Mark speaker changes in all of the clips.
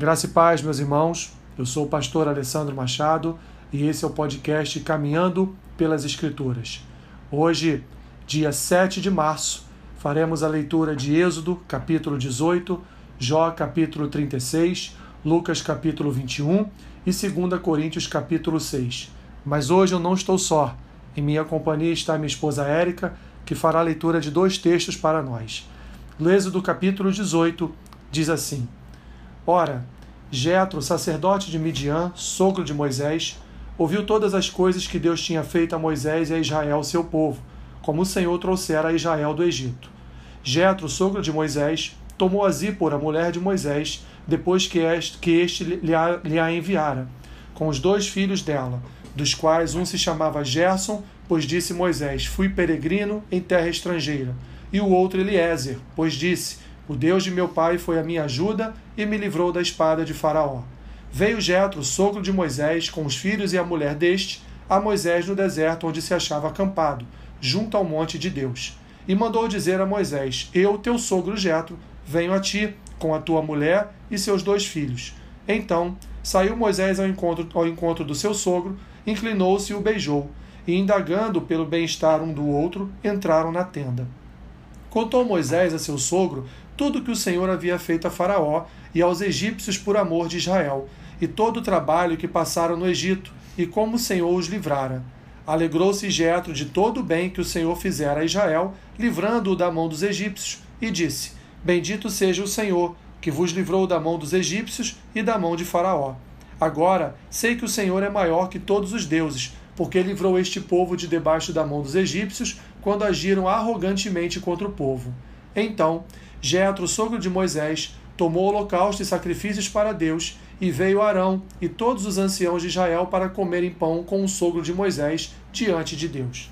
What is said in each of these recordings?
Speaker 1: Graça e paz, meus irmãos. Eu sou o pastor Alessandro Machado e esse é o podcast Caminhando pelas Escrituras. Hoje, dia 7 de março, faremos a leitura de Êxodo, capítulo 18, Jó, capítulo 36, Lucas, capítulo 21 e 2 Coríntios, capítulo 6. Mas hoje eu não estou só. Em minha companhia está minha esposa Érica, que fará a leitura de dois textos para nós. No Êxodo, capítulo 18, diz assim: Ora, Jetro, sacerdote de Midian, sogro de Moisés, ouviu todas as coisas que Deus tinha feito a Moisés e a Israel, seu povo, como o Senhor trouxera a Israel do Egito. Jetro, sogro de Moisés, tomou a Zípora, mulher de Moisés, depois que este, lhe, a, lhe a enviara, com os dois filhos dela, dos quais um se chamava Gerson, pois disse Moisés: Fui peregrino em terra estrangeira, e o outro Eliezer, pois disse: o Deus de meu pai foi a minha ajuda e me livrou da espada de Faraó. Veio Jetro, sogro de Moisés, com os filhos e a mulher deste, a Moisés no deserto onde se achava acampado, junto ao monte de Deus. E mandou dizer a Moisés: Eu, teu sogro Jetro, venho a ti com a tua mulher e seus dois filhos. Então saiu Moisés ao encontro, ao encontro do seu sogro, inclinou-se e o beijou, e indagando pelo bem-estar um do outro, entraram na tenda. Contou Moisés a seu sogro tudo que o Senhor havia feito a Faraó e aos egípcios por amor de Israel, e todo o trabalho que passaram no Egito, e como o Senhor os livrara. Alegrou-se Jetro de todo o bem que o Senhor fizera a Israel, livrando-o da mão dos egípcios, e disse: Bendito seja o Senhor, que vos livrou da mão dos egípcios e da mão de Faraó. Agora sei que o Senhor é maior que todos os deuses, porque livrou este povo de debaixo da mão dos egípcios, quando agiram arrogantemente contra o povo. Então Jetro, sogro de Moisés, tomou holocausto e sacrifícios para Deus, e veio Arão e todos os anciãos de Israel para comerem pão com o sogro de Moisés diante de Deus.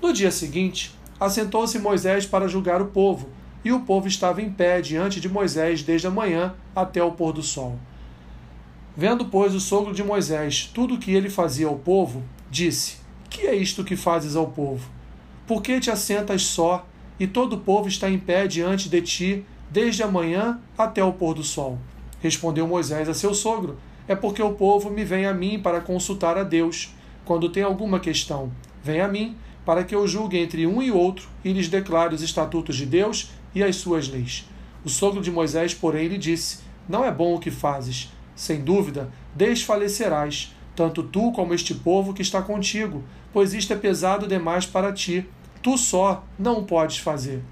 Speaker 1: No dia seguinte, assentou-se Moisés para julgar o povo, e o povo estava em pé diante de Moisés desde a manhã até o pôr do sol. Vendo, pois, o sogro de Moisés tudo o que ele fazia ao povo, disse: Que é isto que fazes ao povo? Por que te assentas só e todo o povo está em pé diante de ti, desde a manhã até o pôr do sol. Respondeu Moisés a seu sogro: É porque o povo me vem a mim para consultar a Deus. Quando tem alguma questão, vem a mim, para que eu julgue entre um e outro e lhes declare os estatutos de Deus e as suas leis. O sogro de Moisés, porém, lhe disse: Não é bom o que fazes. Sem dúvida, desfalecerás, tanto tu como este povo que está contigo, pois isto é pesado demais para ti tu só não podes fazer.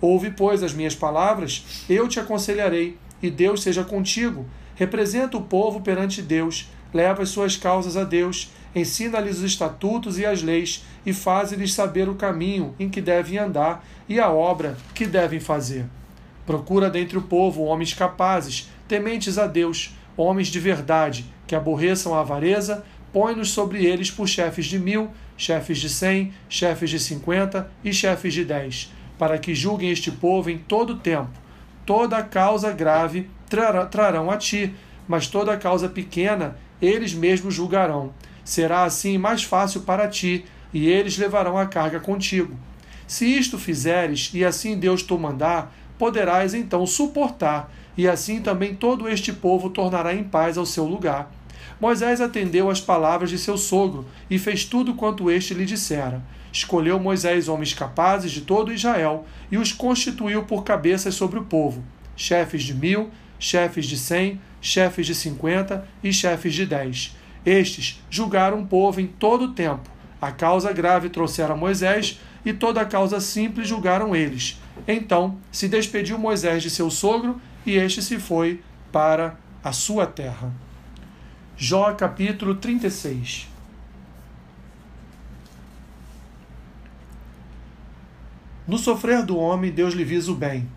Speaker 1: Ouve, pois, as minhas palavras, eu te aconselharei, e Deus seja contigo. Representa o povo perante Deus, leva as suas causas a Deus, ensina-lhes os estatutos e as leis, e faze-lhes saber o caminho em que devem andar e a obra que devem fazer. Procura dentre o povo homens capazes, tementes a Deus, homens de verdade, que aborreçam a avareza, põe-nos sobre eles por chefes de mil chefes de cem, chefes de cinquenta e chefes de dez, para que julguem este povo em todo o tempo. Toda causa grave trarão a ti, mas toda causa pequena eles mesmos julgarão. Será assim mais fácil para ti, e eles levarão a carga contigo. Se isto fizeres, e assim Deus te mandar, poderás então suportar, e assim também todo este povo tornará em paz ao seu lugar Moisés atendeu às palavras de seu sogro e fez tudo quanto este lhe dissera. Escolheu Moisés homens capazes de todo Israel e os constituiu por cabeças sobre o povo, chefes de mil, chefes de cem, chefes de cinquenta e chefes de dez. Estes julgaram o povo em todo o tempo. A causa grave trouxeram Moisés e toda a causa simples julgaram eles. Então se despediu Moisés de seu sogro e este se foi para a sua terra. Jó capítulo 36. No sofrer do homem, Deus lhe visa o bem.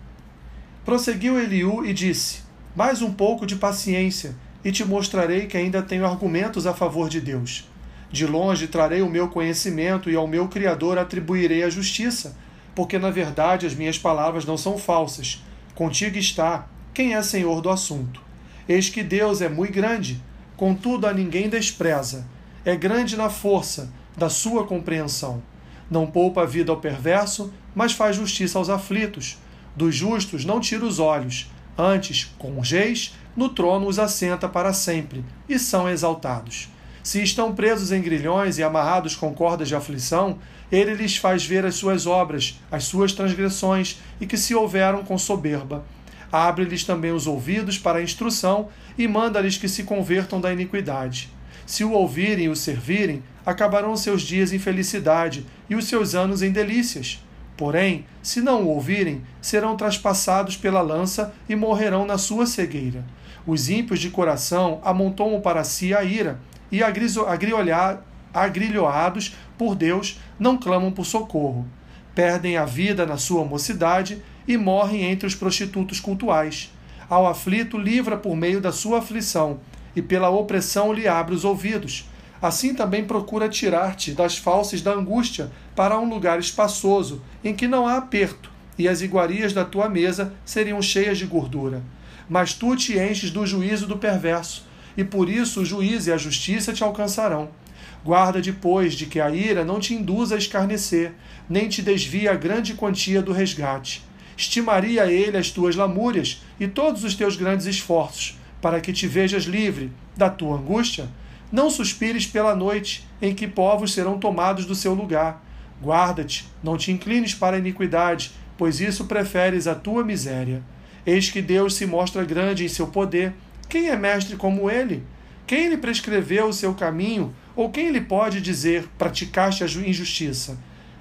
Speaker 1: Prosseguiu Eliú e disse: Mais um pouco de paciência, e te mostrarei que ainda tenho argumentos a favor de Deus. De longe trarei o meu conhecimento e ao meu Criador atribuirei a justiça, porque na verdade as minhas palavras não são falsas. Contigo está quem é senhor do assunto. Eis que Deus é muito grande contudo a ninguém despreza. É grande na força da sua compreensão. Não poupa a vida ao perverso, mas faz justiça aos aflitos. Dos justos não tira os olhos. Antes, com os reis, no trono os assenta para sempre, e são exaltados. Se estão presos em grilhões e amarrados com cordas de aflição, ele lhes faz ver as suas obras, as suas transgressões, e que se houveram com soberba. Abre-lhes também os ouvidos para a instrução e manda-lhes que se convertam da iniquidade. Se o ouvirem e o servirem, acabarão seus dias em felicidade e os seus anos em delícias. Porém, se não o ouvirem, serão trespassados pela lança e morrerão na sua cegueira. Os ímpios de coração amontoam para si a ira, e agrilhoados por Deus não clamam por socorro. Perdem a vida na sua mocidade e morrem entre os prostitutos cultuais. Ao aflito, livra por meio da sua aflição, e pela opressão lhe abre os ouvidos. Assim também procura tirar-te das falsas da angústia para um lugar espaçoso, em que não há aperto, e as iguarias da tua mesa seriam cheias de gordura. Mas tu te enches do juízo do perverso, e por isso o juízo e a justiça te alcançarão. Guarda depois de que a ira não te induza a escarnecer, nem te desvie a grande quantia do resgate estimaria ele as tuas lamúrias e todos os teus grandes esforços, para que te vejas livre da tua angústia? Não suspires pela noite, em que povos serão tomados do seu lugar. Guarda-te, não te inclines para a iniquidade, pois isso preferes a tua miséria. Eis que Deus se mostra grande em seu poder. Quem é mestre como ele? Quem lhe prescreveu o seu caminho? Ou quem lhe pode dizer: praticaste a injustiça?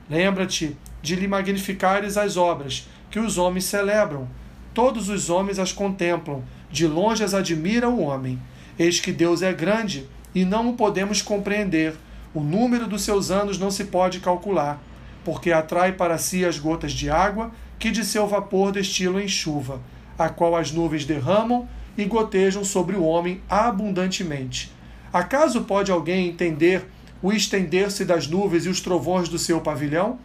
Speaker 1: Lembra-te de lhe magnificares as obras que os homens celebram. Todos os homens as contemplam, de longe as admira o homem. Eis que Deus é grande e não o podemos compreender. O número dos seus anos não se pode calcular, porque atrai para si as gotas de água que de seu vapor destilam em chuva, a qual as nuvens derramam e gotejam sobre o homem abundantemente. Acaso pode alguém entender o estender-se das nuvens e os trovões do seu pavilhão?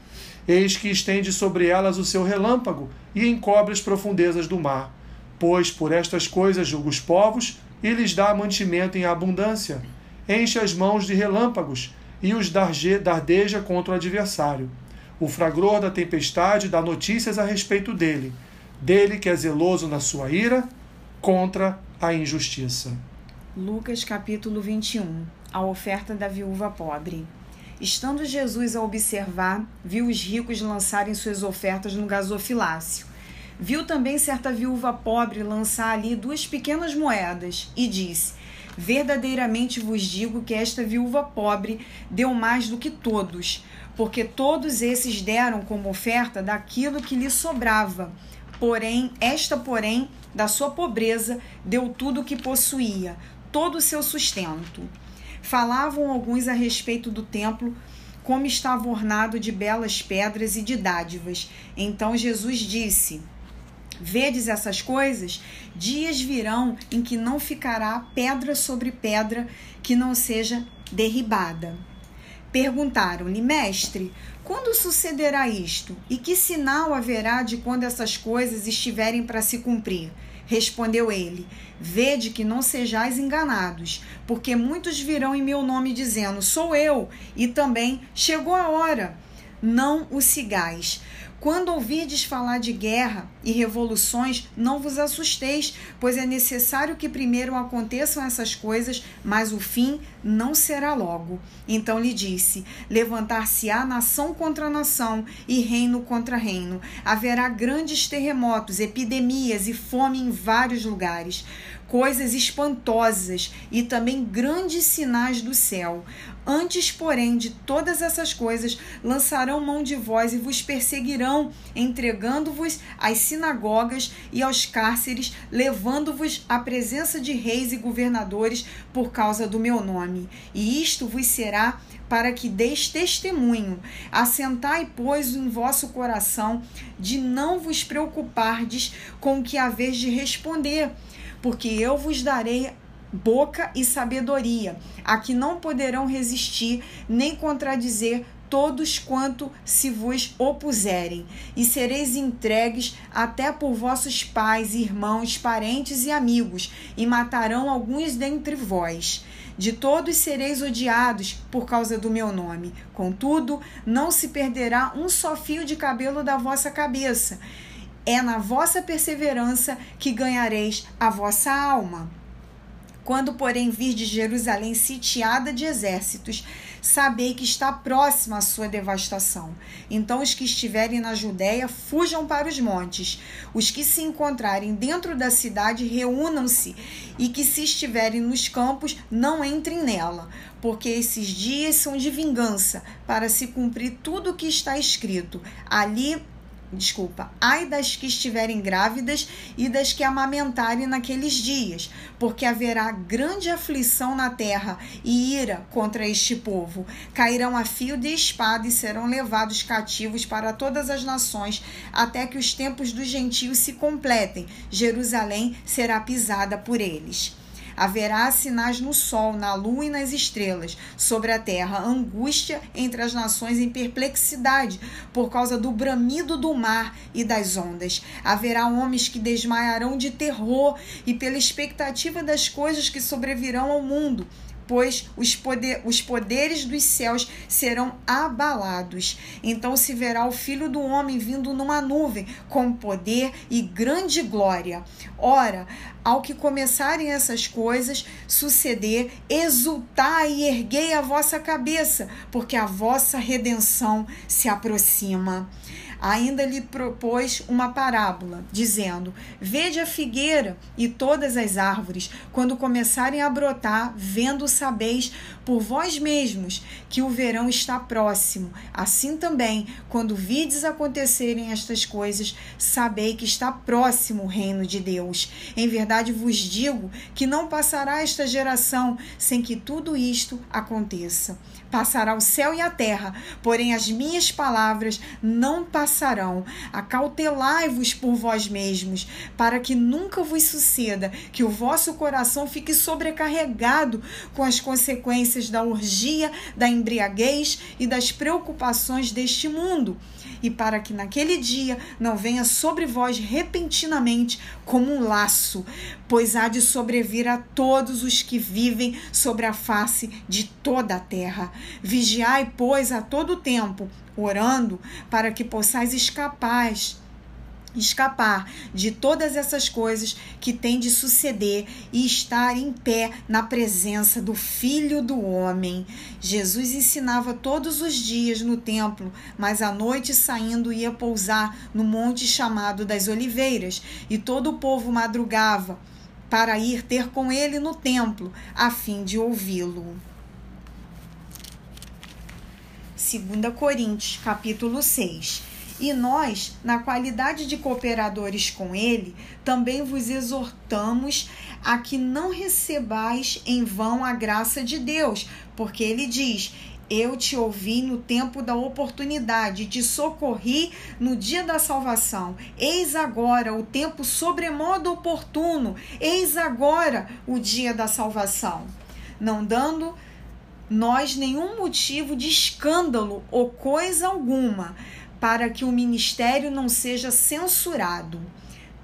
Speaker 1: Eis que estende sobre elas o seu relâmpago e encobre as profundezas do mar. Pois por estas coisas julga os povos e lhes dá mantimento em abundância. Enche as mãos de relâmpagos e os dardeja contra o adversário. O fragor da tempestade dá notícias a respeito dele, dele que é zeloso na sua ira contra a injustiça.
Speaker 2: Lucas capítulo 21 A oferta da viúva pobre. Estando Jesus a observar, viu os ricos lançarem suas ofertas no gasofilácio. Viu também certa viúva pobre lançar ali duas pequenas moedas e disse: Verdadeiramente vos digo que esta viúva pobre deu mais do que todos, porque todos esses deram como oferta daquilo que lhe sobrava. Porém, esta, porém, da sua pobreza, deu tudo o que possuía, todo o seu sustento. Falavam alguns a respeito do templo, como estava ornado de belas pedras e de dádivas. Então Jesus disse: Vedes essas coisas? Dias virão em que não ficará pedra sobre pedra que não seja derribada. Perguntaram-lhe, mestre, quando sucederá isto? E que sinal haverá de quando essas coisas estiverem para se cumprir? Respondeu ele: Vede que não sejais enganados, porque muitos virão em meu nome dizendo: Sou eu, e também chegou a hora. Não o sigais. Quando ouvirdes falar de guerra e revoluções, não vos assusteis, pois é necessário que primeiro aconteçam essas coisas, mas o fim não será logo. Então lhe disse: Levantar-se-á nação contra nação e reino contra reino. Haverá grandes terremotos, epidemias e fome em vários lugares coisas espantosas e também grandes sinais do céu. Antes, porém, de todas essas coisas, lançarão mão de vós e vos perseguirão, entregando-vos às sinagogas e aos cárceres, levando-vos à presença de reis e governadores por causa do meu nome. E isto vos será para que deis testemunho. Assentai, pois, em vosso coração de não vos preocupardes com o que haveis de responder porque eu vos darei boca e sabedoria, a que não poderão resistir nem contradizer todos quanto se vos opuserem, e sereis entregues até por vossos pais, irmãos, parentes e amigos, e matarão alguns dentre vós. De todos sereis odiados por causa do meu nome. Contudo, não se perderá um só fio de cabelo da vossa cabeça É na vossa perseverança que ganhareis a vossa alma. Quando, porém, vir de Jerusalém sitiada de exércitos, sabei que está próxima a sua devastação. Então, os que estiverem na Judéia, fujam para os montes. Os que se encontrarem dentro da cidade, reúnam-se. E que, se estiverem nos campos, não entrem nela. Porque esses dias são de vingança, para se cumprir tudo o que está escrito. Ali desculpa, ai das que estiverem grávidas e das que amamentarem naqueles dias, porque haverá grande aflição na terra e ira contra este povo. Cairão a fio de espada e serão levados cativos para todas as nações, até que os tempos dos gentios se completem. Jerusalém será pisada por eles. Haverá sinais no sol, na lua e nas estrelas, sobre a terra, angústia entre as nações em perplexidade, por causa do bramido do mar e das ondas. Haverá homens que desmaiarão de terror e pela expectativa das coisas que sobrevirão ao mundo pois os, poder, os poderes dos céus serão abalados. Então se verá o Filho do Homem vindo numa nuvem, com poder e grande glória. Ora, ao que começarem essas coisas suceder, exultai e erguei a vossa cabeça, porque a vossa redenção se aproxima ainda lhe propôs uma parábola, dizendo: Vede a figueira e todas as árvores, quando começarem a brotar, vendo sabeis por vós mesmos que o verão está próximo. Assim também, quando vides acontecerem estas coisas, sabei que está próximo o reino de Deus. Em verdade vos digo que não passará esta geração sem que tudo isto aconteça. Passará o céu e a terra, porém as minhas palavras não passarão. Acautelai-vos por vós mesmos, para que nunca vos suceda que o vosso coração fique sobrecarregado com as consequências da orgia, da embriaguez e das preocupações deste mundo e para que naquele dia não venha sobre vós repentinamente como um laço, pois há de sobrevir a todos os que vivem sobre a face de toda a terra. Vigiai, pois, a todo tempo, orando, para que possais escapar escapar de todas essas coisas que têm de suceder e estar em pé na presença do Filho do Homem. Jesus ensinava todos os dias no templo, mas à noite saindo ia pousar no monte chamado das Oliveiras, e todo o povo madrugava para ir ter com ele no templo, a fim de ouvi-lo. 2 Coríntios, capítulo 6 e nós, na qualidade de cooperadores com ele, também vos exortamos a que não recebais em vão a graça de Deus, porque ele diz: eu te ouvi no tempo da oportunidade, te socorri no dia da salvação. Eis agora o tempo sobremodo oportuno, eis agora o dia da salvação. Não dando nós nenhum motivo de escândalo ou coisa alguma, para que o ministério não seja censurado.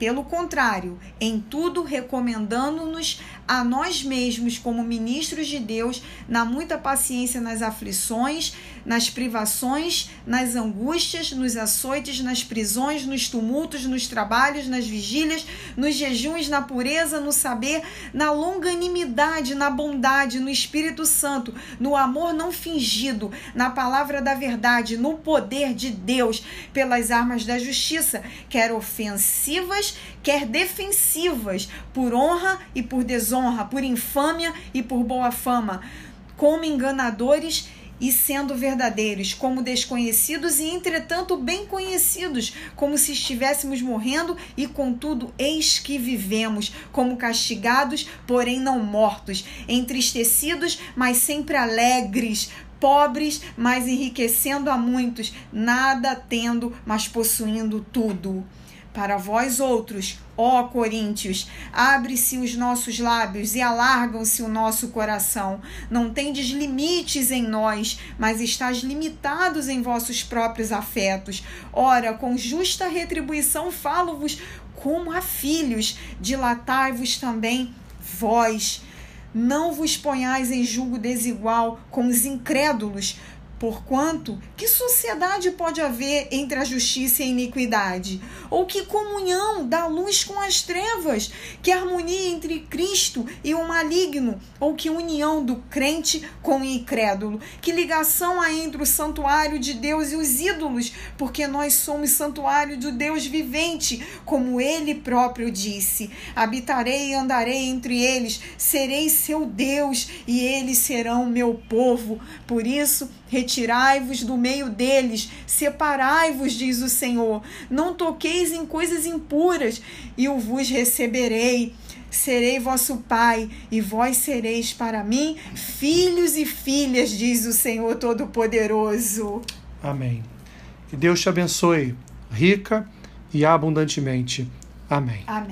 Speaker 2: Pelo contrário, em tudo recomendando-nos a nós mesmos como ministros de Deus, na muita paciência nas aflições, nas privações, nas angústias, nos açoites, nas prisões, nos tumultos, nos trabalhos, nas vigílias, nos jejuns, na pureza, no saber, na longanimidade, na bondade, no Espírito Santo, no amor não fingido, na palavra da verdade, no poder de Deus, pelas armas da justiça, quer ofensivas, quer defensivas, por honra e por desonra, por infâmia e por boa fama, como enganadores e sendo verdadeiros, como desconhecidos e entretanto bem conhecidos, como se estivéssemos morrendo e contudo eis que vivemos, como castigados, porém não mortos, entristecidos, mas sempre alegres, pobres, mas enriquecendo a muitos, nada tendo, mas possuindo tudo. Para vós outros, ó Coríntios, abre-se os nossos lábios e alargam-se o nosso coração. Não tendes limites em nós, mas estás limitados em vossos próprios afetos. Ora, com justa retribuição falo-vos como a filhos, dilatai-vos também vós. Não vos ponhais em julgo desigual com os incrédulos, Porquanto, que sociedade pode haver entre a justiça e a iniquidade? Ou que comunhão da luz com as trevas? Que harmonia entre Cristo e o maligno? Ou que união do crente com o incrédulo? Que ligação há entre o santuário de Deus e os ídolos? Porque nós somos santuário do Deus vivente, como ele próprio disse: Habitarei e andarei entre eles, serei seu Deus e eles serão meu povo. Por isso, Retirai-vos do meio deles, separai-vos, diz o Senhor. Não toqueis em coisas impuras, e o vos receberei. Serei vosso pai, e vós sereis para mim filhos e filhas, diz o Senhor Todo-Poderoso.
Speaker 1: Amém. Que Deus te abençoe, rica e abundantemente. Amém.
Speaker 2: Amém.